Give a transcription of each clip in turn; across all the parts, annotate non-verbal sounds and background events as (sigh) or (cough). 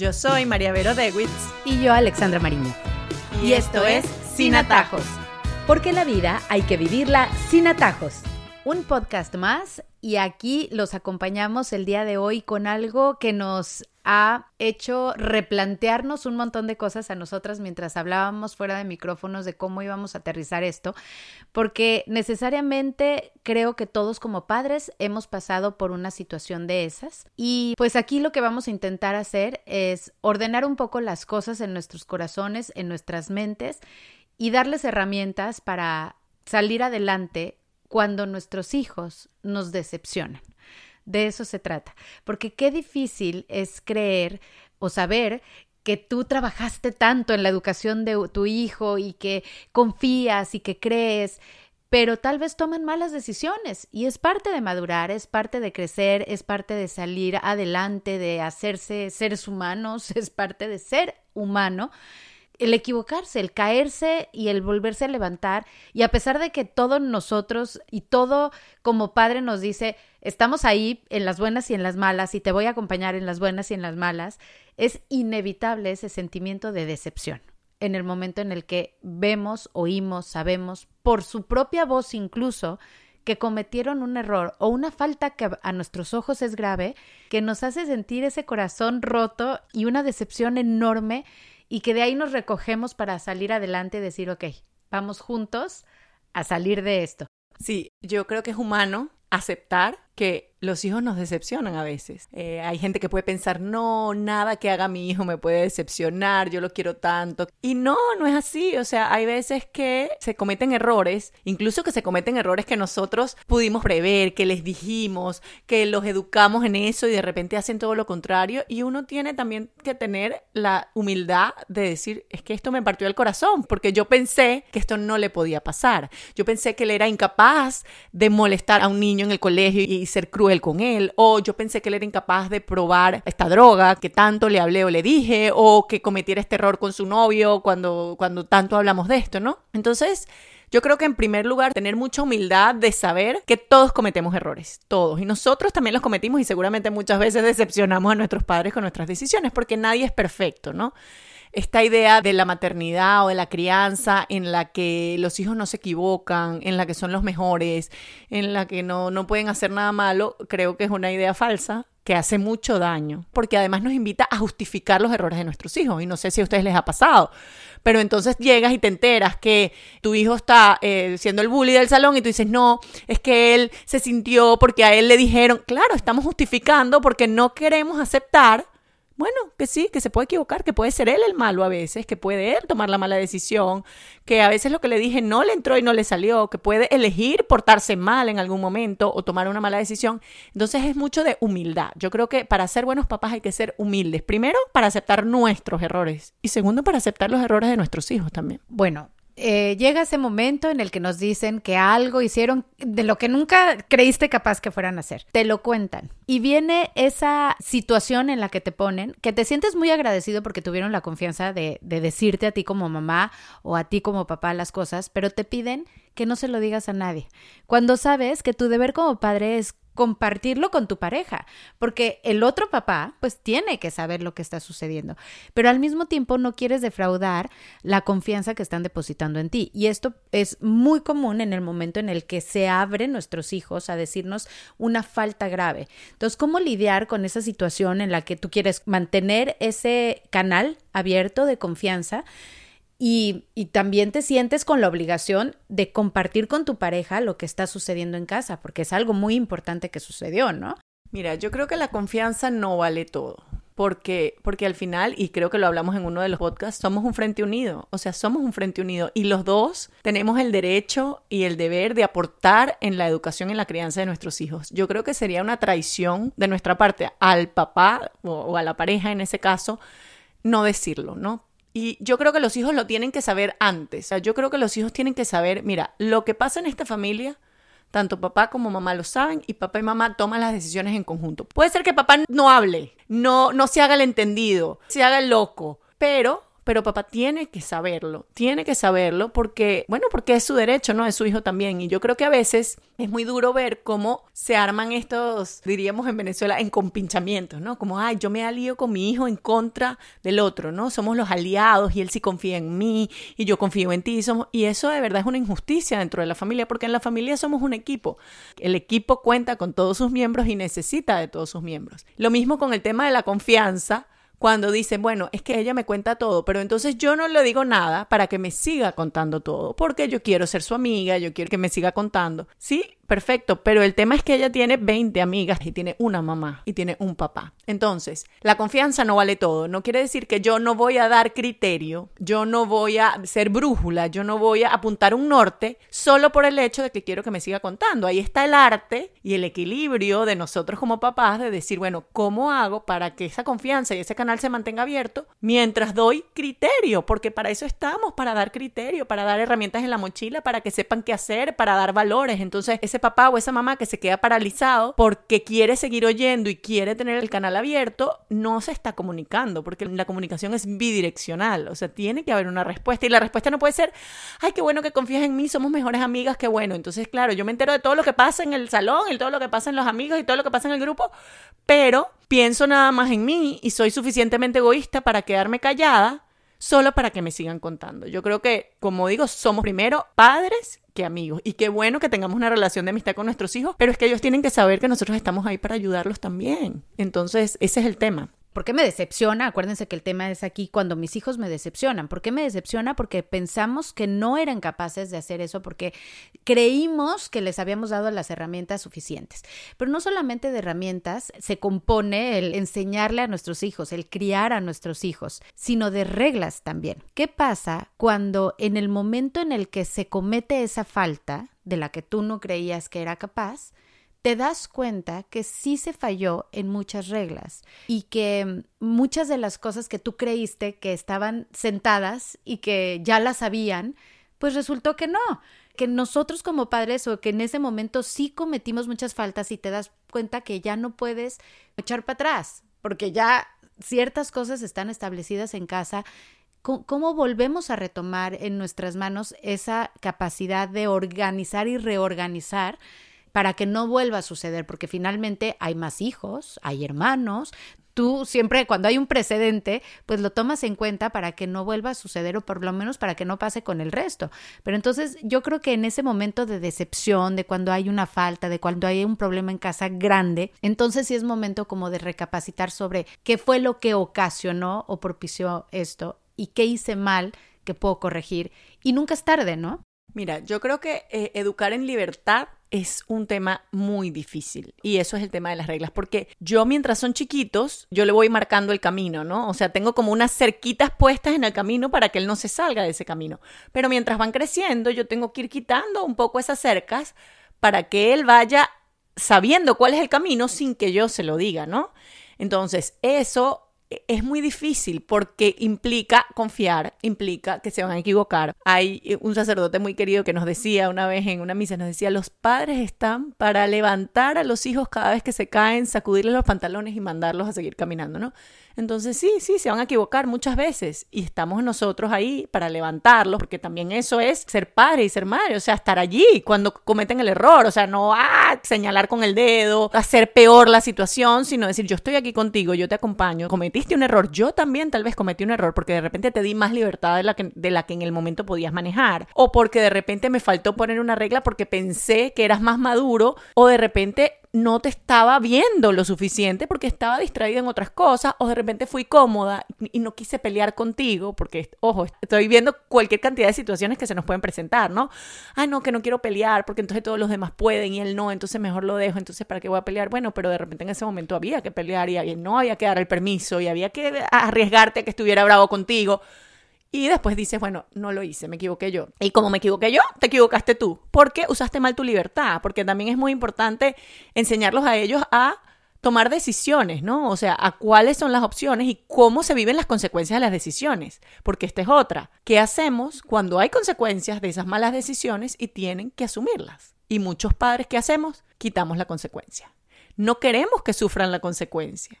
Yo soy María Vero Dewitz. Y yo, Alexandra Mariño. Y, esto es Sin Atajos. Porque la vida hay que vivirla sin atajos. Un podcast más y aquí los acompañamos el día de hoy con algo que nos ha hecho replantearnos un montón de cosas a nosotras mientras hablábamos fuera de micrófonos de cómo íbamos a aterrizar esto, porque necesariamente creo que todos como padres hemos pasado por una situación de esas y pues aquí lo que vamos a intentar hacer es ordenar un poco las cosas en nuestros corazones, en nuestras mentes y darles herramientas para salir adelante cuando nuestros hijos nos decepcionan. De eso se trata, porque qué difícil es creer o saber que tú trabajaste tanto en la educación de tu hijo y que confías y que crees, pero tal vez toman malas decisiones. Y es parte de madurar, es parte de crecer, es parte de salir adelante, de hacerse seres humanos, (laughs) es parte de ser humano el equivocarse, el caerse y el volverse a levantar. Y a pesar de que todos nosotros y todo como padre nos dice, estamos ahí en las buenas y en las malas y te voy a acompañar en las buenas y en las malas, es inevitable ese sentimiento de decepción en el momento en el que vemos, oímos, sabemos, por su propia voz incluso, que cometieron un error o una falta que a nuestros ojos es grave, que nos hace sentir ese corazón roto y una decepción enorme y que de ahí nos recogemos para salir adelante y decir, ok, vamos juntos a salir de esto. Sí, yo creo que es humano aceptar que los hijos nos decepcionan a veces. Eh, hay gente que puede pensar, no, nada que haga mi hijo me puede decepcionar, yo lo quiero tanto. Y no, no es así. O sea, hay veces que se cometen errores, incluso que se cometen errores que nosotros pudimos prever, que les dijimos, que los educamos en eso y de repente hacen todo lo contrario. Y uno tiene también que tener la humildad de decir, es que esto me partió el corazón, porque yo pensé que esto no le podía pasar. Yo pensé que él era incapaz de molestar a un niño en el colegio y ser cruel con él, o yo pensé que él era incapaz de probar esta droga que tanto le hablé o le dije, o que cometiera este error con su novio cuando, cuando tanto hablamos de esto, ¿no? Entonces, yo creo que en primer lugar, tener mucha humildad de saber que todos cometemos errores, todos. Y nosotros también los cometimos y seguramente muchas veces decepcionamos a nuestros padres con nuestras decisiones, porque nadie es perfecto, ¿no? esta idea de la maternidad o de la crianza en la que los hijos no se equivocan, en la que son los mejores, en la que no, no pueden hacer nada malo, creo que es una idea falsa que hace mucho daño, porque además nos invita a justificar los errores de nuestros hijos. Y no sé si a ustedes les ha pasado, pero entonces llegas y te enteras que tu hijo está eh, siendo el bully del salón y tú dices, no, es que él se sintió porque a él le dijeron, claro, estamos justificando porque no queremos aceptar bueno, que sí, que se puede equivocar, que puede ser él el malo a veces, que puede él tomar la mala decisión, que a veces lo que le dije no le entró y no le salió, que puede elegir portarse mal en algún momento o tomar una mala decisión. Entonces es mucho de humildad. Yo creo que para ser buenos papás hay que ser humildes. Primero, para aceptar nuestros errores y segundo, para aceptar los errores de nuestros hijos también. Bueno, eh, llega ese momento en el que nos dicen que algo hicieron de lo que nunca creíste capaz que fueran a hacer. Te lo cuentan. Y viene esa situación en la que te ponen, que te sientes muy agradecido porque tuvieron la confianza de, de decirte a ti como mamá o a ti como papá las cosas, pero te piden que no se lo digas a nadie. Cuando sabes que tu deber como padre es compartirlo con tu pareja, porque el otro papá pues tiene que saber lo que está sucediendo, pero al mismo tiempo no quieres defraudar la confianza que están depositando en ti. Y esto es muy común en el momento en el que se abren nuestros hijos a decirnos una falta grave. Entonces, ¿cómo lidiar con esa situación en la que tú quieres mantener ese canal abierto de confianza? Y, también te sientes con la obligación de compartir con tu pareja lo que está sucediendo en casa, porque es algo muy importante que sucedió, ¿no? Mira, yo creo que la confianza no vale todo. Porque, porque al final, y creo que lo hablamos en uno de los podcasts, somos un frente unido. O sea, somos un frente unido. Y los dos tenemos el derecho y el deber de aportar en la educación y en la crianza de nuestros hijos. Yo creo que sería una traición de nuestra parte al papá o, o a la pareja en ese caso no decirlo, ¿no? Y yo creo que los hijos lo tienen que saber antes. O sea, yo creo que los hijos tienen que saber, mira, lo que pasa en esta familia, tanto papá como mamá lo saben y papá y mamá toman las decisiones en conjunto. Puede ser que papá no hable, no, no se haga el entendido, se haga el loco, pero pero papá tiene que saberlo, tiene que saberlo porque, bueno, porque es su derecho, ¿no? Es su hijo también. Y yo creo que a veces es muy duro ver cómo se arman estos, diríamos en Venezuela, en compinchamientos, ¿no? Como, ay, yo me alío con mi hijo en contra del otro, ¿no? Somos los aliados y él sí confía en mí y yo confío en ti. Y, somos... y eso de verdad es una injusticia dentro de la familia porque en la familia somos un equipo. El equipo cuenta con todos sus miembros y necesita de todos sus miembros. Lo mismo con el tema de la confianza cuando dicen, bueno, es que ella me cuenta todo, pero entonces yo no le digo nada para que me siga contando todo, porque yo quiero ser su amiga, yo quiero que me siga contando. Sí, perfecto, pero el tema es que ella tiene 20 amigas y tiene una mamá y tiene un papá. Entonces, la confianza no vale todo. No quiere decir que yo no voy a dar criterio, yo no voy a ser brújula, yo no voy a apuntar un norte solo por el hecho de que quiero que me siga contando. Ahí está el arte y el equilibrio de nosotros como papás de decir, bueno, ¿cómo hago para que esa confianza y ese canal se mantenga abierto mientras doy criterio? Porque para eso estamos, para dar criterio, para dar herramientas en la mochila, para que sepan qué hacer, para dar valores. Entonces, ese papá o esa mamá que se queda paralizado porque quiere seguir oyendo y quiere tener el canal abierto, no se está comunicando, porque la comunicación es bidireccional, o sea, tiene que haber una respuesta y la respuesta no puede ser, ay, qué bueno que confías en mí, somos mejores amigas, qué bueno. Entonces, claro, yo me entero de todo lo que pasa en el salón y todo lo que pasa en los amigos y todo lo que pasa en el grupo, pero pienso nada más en mí y soy suficientemente egoísta para quedarme callada solo para que me sigan contando. Yo creo que, como digo, somos primero padres que amigos. Y qué bueno que tengamos una relación de amistad con nuestros hijos, pero es que ellos tienen que saber que nosotros estamos ahí para ayudarlos también. Entonces, ese es el tema. ¿Por qué me decepciona? Acuérdense que el tema es aquí cuando mis hijos me decepcionan. ¿Por qué me decepciona? Porque pensamos que no eran capaces de hacer eso porque creímos que les habíamos dado las herramientas suficientes. Pero no solamente de herramientas se compone el enseñarle a nuestros hijos, el criar a nuestros hijos, sino de reglas también. ¿Qué pasa cuando en el momento en el que se comete esa falta de la que tú no creías que era capaz, te das cuenta que sí se falló en muchas reglas y que muchas de las cosas que tú creíste que estaban sentadas y que ya las sabían, pues resultó que no, que nosotros como padres o que en ese momento sí cometimos muchas faltas y te das cuenta que ya no puedes echar para atrás, porque ya ciertas cosas están establecidas en casa. ¿Cómo volvemos a retomar en nuestras manos esa capacidad de organizar y reorganizar para que no vuelva a suceder, porque finalmente hay más hijos, hay hermanos, tú siempre cuando hay un precedente, pues lo tomas en cuenta para que no vuelva a suceder o por lo menos para que no pase con el resto. Pero entonces yo creo que en ese momento de decepción, de cuando hay una falta, de cuando hay un problema en casa grande, entonces sí es momento como de recapacitar sobre qué fue lo que ocasionó o propició esto y qué hice mal que puedo corregir. Y nunca es tarde, ¿no? Mira, yo creo que eh, educar en libertad es un tema muy difícil y eso es el tema de las reglas porque yo mientras son chiquitos yo le voy marcando el camino, ¿no? O sea, tengo como unas cerquitas puestas en el camino para que él no se salga de ese camino. Pero mientras van creciendo yo tengo que ir quitando un poco esas cercas para que él vaya sabiendo cuál es el camino sin que yo se lo diga, ¿no? Entonces, eso es muy difícil porque implica confiar, implica que se van a equivocar. Hay eh, un sacerdote muy querido que nos decía una vez en una misa, nos decía, los padres están para levantar a los hijos cada vez que se caen, sacudirles los pantalones y mandarlos a seguir caminando, ¿no? Entonces sí, sí, se van a equivocar muchas veces y estamos nosotros ahí para levantarlos, porque también eso es ser padre y ser madre, o sea, estar allí cuando cometen el error, o sea, no ah, señalar con el dedo, hacer peor la situación, sino decir, yo estoy aquí contigo, yo te acompaño, un error, yo también tal vez cometí un error porque de repente te di más libertad de la que, de la que en el momento podías manejar, o porque de repente me faltó poner una regla porque pensé que eras más maduro, o de repente no te estaba viendo lo suficiente porque estaba distraída en otras cosas o de repente fui cómoda y no quise pelear contigo porque, ojo, estoy viendo cualquier cantidad de situaciones que se nos pueden presentar, ¿no? Ah, no, que no quiero pelear porque entonces todos los demás pueden y él no, entonces mejor lo dejo, entonces ¿para qué voy a pelear? Bueno, pero de repente en ese momento había que pelear y no había que dar el permiso y había que arriesgarte a que estuviera bravo contigo. Y después dices, bueno, no lo hice, me equivoqué yo. Y como me equivoqué yo, te equivocaste tú. Porque usaste mal tu libertad. Porque también es muy importante enseñarlos a ellos a tomar decisiones, ¿no? O sea, a cuáles son las opciones y cómo se viven las consecuencias de las decisiones. Porque esta es otra. ¿Qué hacemos cuando hay consecuencias de esas malas decisiones y tienen que asumirlas? Y muchos padres, ¿qué hacemos? Quitamos la consecuencia. No queremos que sufran la consecuencia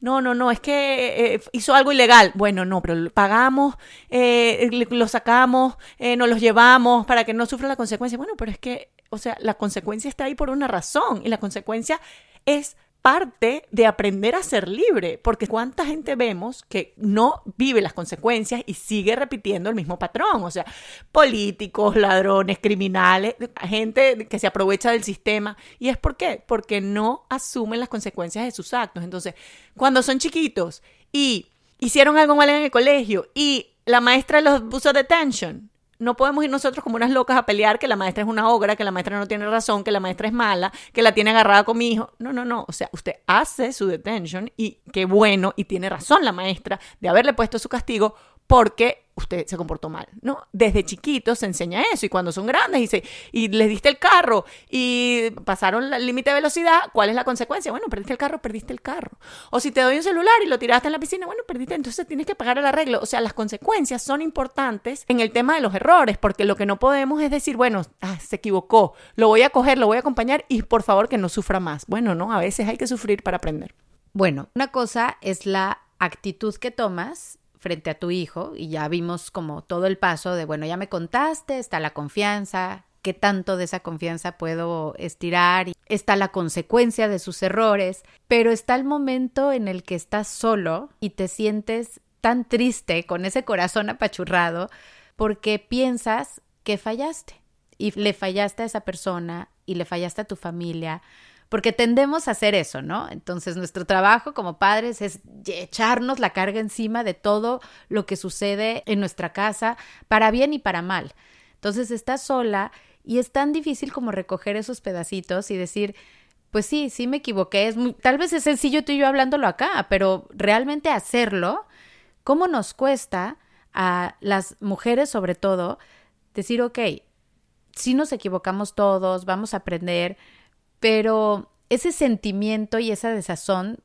No, no, no, es que eh, hizo algo ilegal. Bueno, no, pero pagamos, eh, lo sacamos, eh, nos los llevamos para que no sufra la consecuencia. Bueno, pero es que, o sea, la consecuencia está ahí por una razón y la consecuencia es parte de aprender a ser libre, porque cuánta gente vemos que no vive las consecuencias y sigue repitiendo el mismo patrón, o sea, políticos, ladrones, criminales, gente que se aprovecha del sistema. ¿Y es por qué? Porque no asumen las consecuencias de sus actos. Entonces, cuando son chiquitos y hicieron algo mal en el colegio y la maestra los puso detention, no podemos ir nosotros como unas locas a pelear que la maestra es una obra, que la maestra no tiene razón, que la maestra es mala, que la tiene agarrada con mi hijo. No, no, no. O sea, usted hace su detention y qué bueno, y tiene razón la maestra de haberle puesto su castigo porque usted se comportó mal, ¿no? Desde chiquitos se enseña eso y cuando son grandes y, se, y les diste el carro y pasaron el límite de velocidad, ¿cuál es la consecuencia? Bueno, perdiste el carro, perdiste el carro. O si te doy un celular y lo tiraste en la piscina, bueno, perdiste, entonces tienes que pagar el arreglo. O sea, las consecuencias son importantes en el tema de los errores, porque lo que no podemos es decir, bueno, ah, se equivocó, lo voy a coger, lo voy a acompañar y por favor que no sufra más. Bueno, no, a veces hay que sufrir para aprender. Bueno, una cosa es la actitud que tomas frente a tu hijo y ya vimos como todo el paso de, bueno, ya me contaste, está la confianza, qué tanto de esa confianza puedo estirar, está la consecuencia de sus errores, pero está el momento en el que estás solo y te sientes tan triste con ese corazón apachurrado porque piensas que fallaste y le fallaste a esa persona y le fallaste a tu familia porque tendemos a hacer eso, ¿no? Entonces nuestro trabajo como padres es echarnos la carga encima de todo lo que sucede en nuestra casa, para bien y para mal. Entonces estás sola y es tan difícil como recoger esos pedacitos y decir, pues sí, sí me equivoqué, es muy, tal vez es sencillo tú y yo hablándolo acá, pero realmente hacerlo, ¿cómo nos cuesta a las mujeres sobre todo decir, ok, sí nos equivocamos todos, vamos a aprender, pero ese sentimiento y esa desazón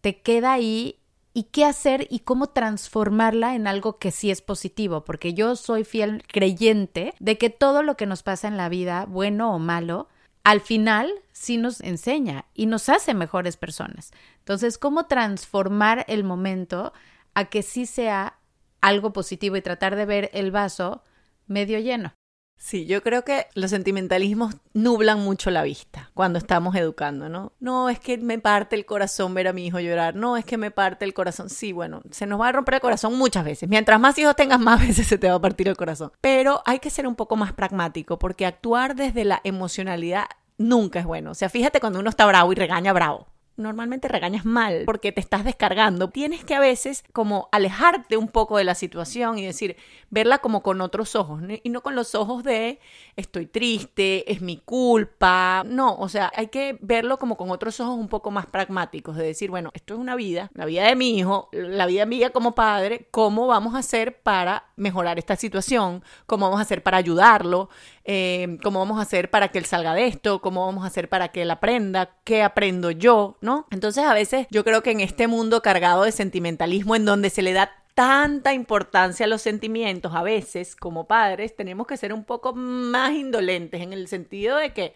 te queda ahí y qué hacer y cómo transformarla en algo que sí es positivo, porque yo soy fiel creyente de que todo lo que nos pasa en la vida, bueno o malo, al final sí nos enseña y nos hace mejores personas. Entonces, ¿cómo transformar el momento a que sí sea algo positivo y tratar de ver el vaso medio lleno? Sí, yo creo que los sentimentalismos nublan mucho la vista cuando estamos educando, ¿no? No, es que me parte el corazón ver a mi hijo llorar, no, es que me parte el corazón. Sí, bueno, se nos va a romper el corazón muchas veces. Mientras más hijos tengas, más (laughs) veces se te va a partir el corazón. Pero hay que ser un poco más pragmático porque actuar desde la emocionalidad nunca es bueno. O sea, fíjate cuando uno está bravo y regaña bravo normalmente regañas mal porque te estás descargando. Tienes que a veces como alejarte un poco de la situación y decir, verla como con otros ojos y no con los ojos de estoy triste, es mi culpa. No, o sea, hay que verlo como con otros ojos un poco más pragmáticos, de decir, bueno, esto es una vida, la vida de mi hijo, la vida mía como padre, ¿cómo vamos a hacer para mejorar esta situación? ¿Cómo vamos a hacer para ayudarlo? Eh, ¿Cómo vamos a hacer para que él salga de esto? ¿Cómo vamos a hacer para que él aprenda? ¿Qué aprendo yo? Entonces a veces yo creo que en este mundo cargado de sentimentalismo en donde se le da tanta importancia a los sentimientos, a veces como padres tenemos que ser un poco más indolentes en el sentido de que,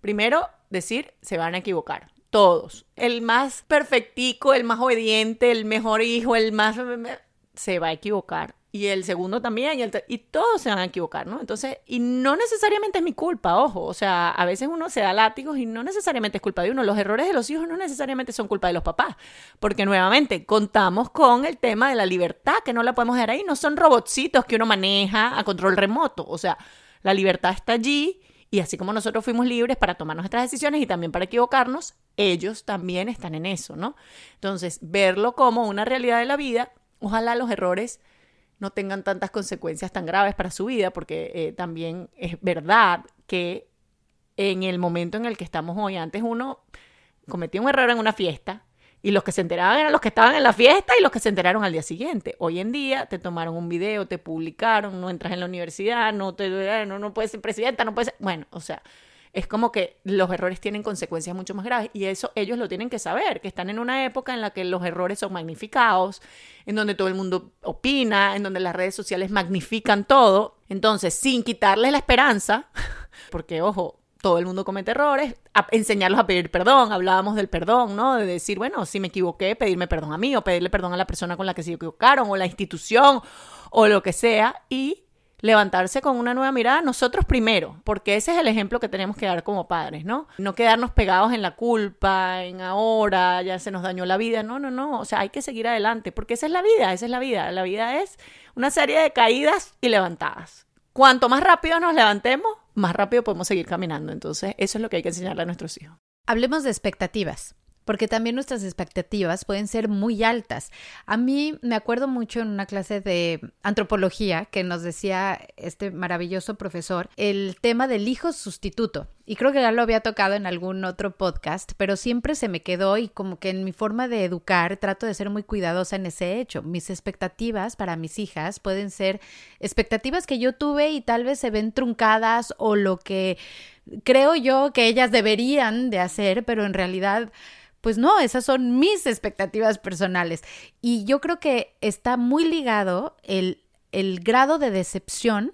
primero, decir, se van a equivocar. Todos. El más perfectico, el más obediente, el mejor hijo, el más... se va a equivocar y el segundo también, y, y todos se van a equivocar, ¿no? Entonces, y no necesariamente es mi culpa, ojo, o sea, a veces uno se da látigos y no necesariamente es culpa de uno, los errores de los hijos no necesariamente son culpa de los papás, porque nuevamente contamos con el tema de la libertad, que no la podemos dejar ahí, no son robotcitos que uno maneja a control remoto, o sea, la libertad está allí y así como nosotros fuimos libres para tomar nuestras decisiones y también para equivocarnos, ellos también están en eso, ¿no? Entonces, verlo como una realidad de la vida, ojalá los errores no tengan tantas consecuencias tan graves para su vida, porque eh, también es verdad que en el momento en el que estamos hoy, antes uno cometía un error en una fiesta y los que se enteraban eran los que estaban en la fiesta y los que se enteraron al día siguiente. Hoy en día te tomaron un video, te publicaron, no entras en la universidad, no, te, no, no puedes ser presidenta, no puedes ser... Bueno, o sea, es como que los errores tienen consecuencias mucho más graves y eso ellos lo tienen que saber, que están en una época en la que los errores son magnificados, en donde todo el mundo opina, en donde las redes sociales magnifican todo. Entonces, sin quitarles la esperanza, (laughs) porque ojo, todo el mundo comete errores, a enseñarlos a pedir perdón, hablábamos del perdón, ¿no? De decir, bueno, si me equivoqué, pedirme perdón a mí o pedirle perdón a la persona con la que se equivocaron o la institución o lo que sea y levantarse con una nueva mirada nosotros primero, porque ese es el ejemplo que tenemos que dar como padres, ¿no? No quedarnos pegados en la culpa, en ahora, ya se nos dañó la vida, no, no, no, o sea, hay que seguir adelante, porque esa es la vida, esa es la vida, la vida es una serie de caídas y levantadas. Cuanto más rápido nos levantemos, más rápido podemos seguir caminando, entonces eso es lo que hay que enseñarle a nuestros hijos. Hablemos de expectativas porque también nuestras expectativas pueden ser muy altas. A mí me acuerdo mucho en una clase de antropología que nos decía este maravilloso profesor el tema del hijo sustituto. Y creo que ya lo había tocado en algún otro podcast, pero siempre se me quedó y como que en mi forma de educar trato de ser muy cuidadosa en ese hecho. Mis expectativas para mis hijas pueden ser expectativas que yo tuve y tal vez se ven truncadas o lo que creo yo que ellas deberían de hacer, pero en realidad pues no, esas son mis expectativas personales. Y yo creo que está muy ligado el, el grado de decepción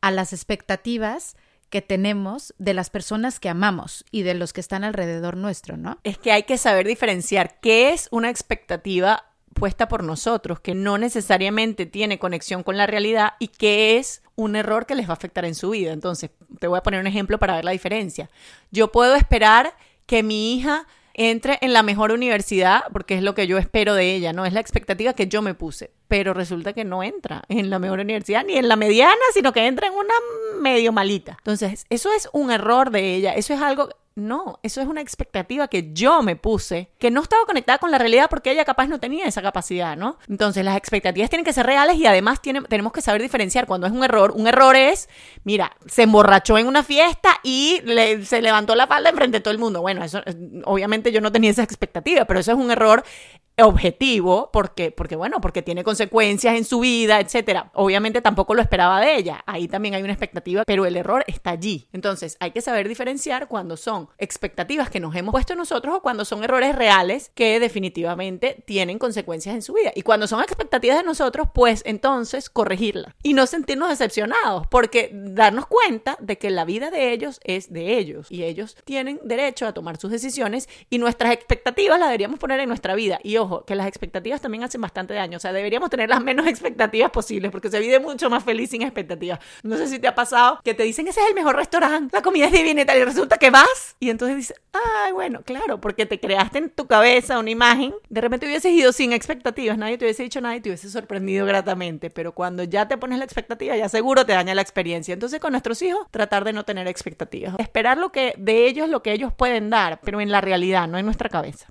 a las expectativas que tenemos de las personas que amamos y de los que están alrededor nuestro, ¿no? Es que hay que saber diferenciar qué es una expectativa puesta por nosotros, que no necesariamente tiene conexión con la realidad y qué es un error que les va a afectar en su vida. Entonces, te voy a poner un ejemplo para ver la diferencia. Yo puedo esperar que mi hija entre en la mejor universidad, porque es lo que yo espero de ella, ¿no? Es la expectativa que yo me puse, pero resulta que no entra en la mejor universidad, ni en la mediana, sino que entra en una medio malita. Entonces, eso es un error de ella, eso es algo no, eso es una expectativa que yo me puse, que no estaba conectada con la realidad porque ella capaz no tenía esa capacidad, ¿no? Entonces las expectativas tienen que ser reales y además tenemos que saber diferenciar cuando es un error. Un error es, mira, se emborrachó en una fiesta y se levantó la falda enfrente de todo el mundo. Bueno, eso obviamente yo no tenía esa expectativa, pero eso es un error objetivo, porque, porque bueno, porque tiene consecuencias en su vida, etcétera. Obviamente tampoco lo esperaba de ella. Ahí también hay una expectativa, pero el error está allí. Entonces, hay que saber diferenciar cuando son expectativas que nos hemos puesto nosotros o cuando son errores reales que definitivamente tienen consecuencias en su vida. Y cuando son expectativas de nosotros, pues entonces corregirlas y no sentirnos decepcionados, porque darnos cuenta de que la vida de ellos es de ellos y ellos tienen derecho a tomar sus decisiones y nuestras expectativas las deberíamos poner en nuestra vida. Y que las expectativas también hacen bastante daño. O sea, deberíamos tener las menos (laughs) expectativas posibles porque se vive mucho más feliz sin expectativas. No sé si te ha pasado que te dicen ese es el mejor restaurante, la comida es divina y tal, y resulta que vas y entonces dices, ay, bueno, claro, porque te creaste en tu cabeza una imagen. De repente hubieses ido sin expectativas, nadie te hubiese dicho nada y te hubiese sorprendido gratamente. Pero cuando ya te pones la expectativa, ya seguro te daña la experiencia. Entonces, con nuestros hijos, tratar de no tener expectativas. Esperar lo que de ellos, lo que ellos pueden dar, pero en la realidad, no en nuestra cabeza.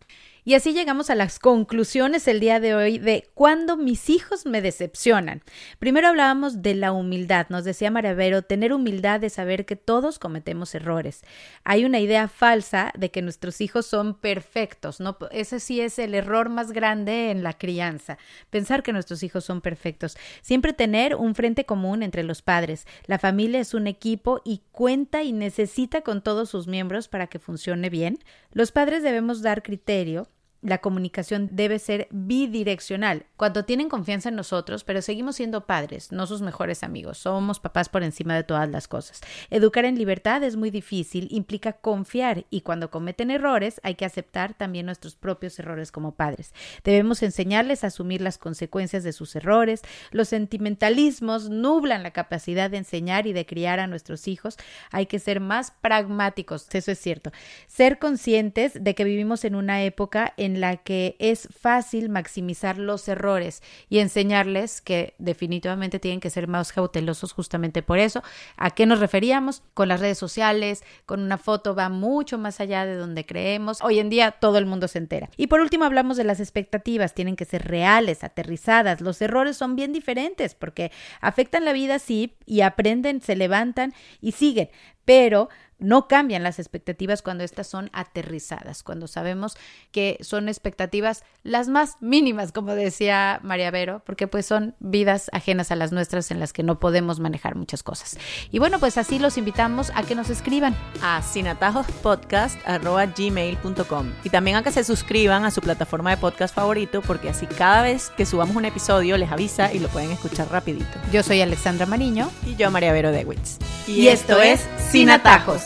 Y así llegamos a las conclusiones el día de hoy de cuando mis hijos me decepcionan. Primero hablábamos de la humildad. Nos decía Maravero, tener humildad de saber que todos cometemos errores. Hay una idea falsa de que nuestros hijos son perfectos. ¿no? Ese sí es el error más grande en la crianza. Pensar que nuestros hijos son perfectos. Siempre tener un frente común entre los padres. La familia es un equipo y cuenta y necesita con todos sus miembros para que funcione bien. Los padres debemos dar criterio la comunicación debe ser bidireccional. Cuando tienen confianza en nosotros, pero seguimos siendo padres, no sus mejores amigos, somos papás por encima de todas las cosas. Educar en libertad es muy difícil, implica confiar y cuando cometen errores hay que aceptar también nuestros propios errores como padres. Debemos enseñarles a asumir las consecuencias de sus errores. Los sentimentalismos nublan la capacidad de enseñar y de criar a nuestros hijos. Hay que ser más pragmáticos, eso es cierto. Ser conscientes de que vivimos en una época en en la que es fácil maximizar los errores y enseñarles que definitivamente tienen que ser más cautelosos justamente por eso. ¿A qué nos referíamos? Con las redes sociales, con una foto va mucho más allá de donde creemos. Hoy en día todo el mundo se entera. Y por último hablamos de las expectativas, tienen que ser reales, aterrizadas. Los errores son bien diferentes porque afectan la vida sí y aprenden, se levantan y siguen, pero no cambian las expectativas cuando estas son aterrizadas, cuando sabemos que son expectativas las más mínimas, como decía María Vero, porque pues son vidas ajenas a las nuestras en las que no podemos manejar muchas cosas. Y bueno, pues así los invitamos a que nos escriban a sinatajospodcast.gmail.com y también a que se suscriban a su plataforma de podcast favorito porque así cada vez que subamos un episodio les avisa y lo pueden escuchar rapidito. Yo soy Alexandra Mariño y yo María Vero Dewitz. Y, esto es Sin Atajos.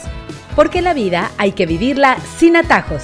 porque la vida hay que vivirla sin atajos.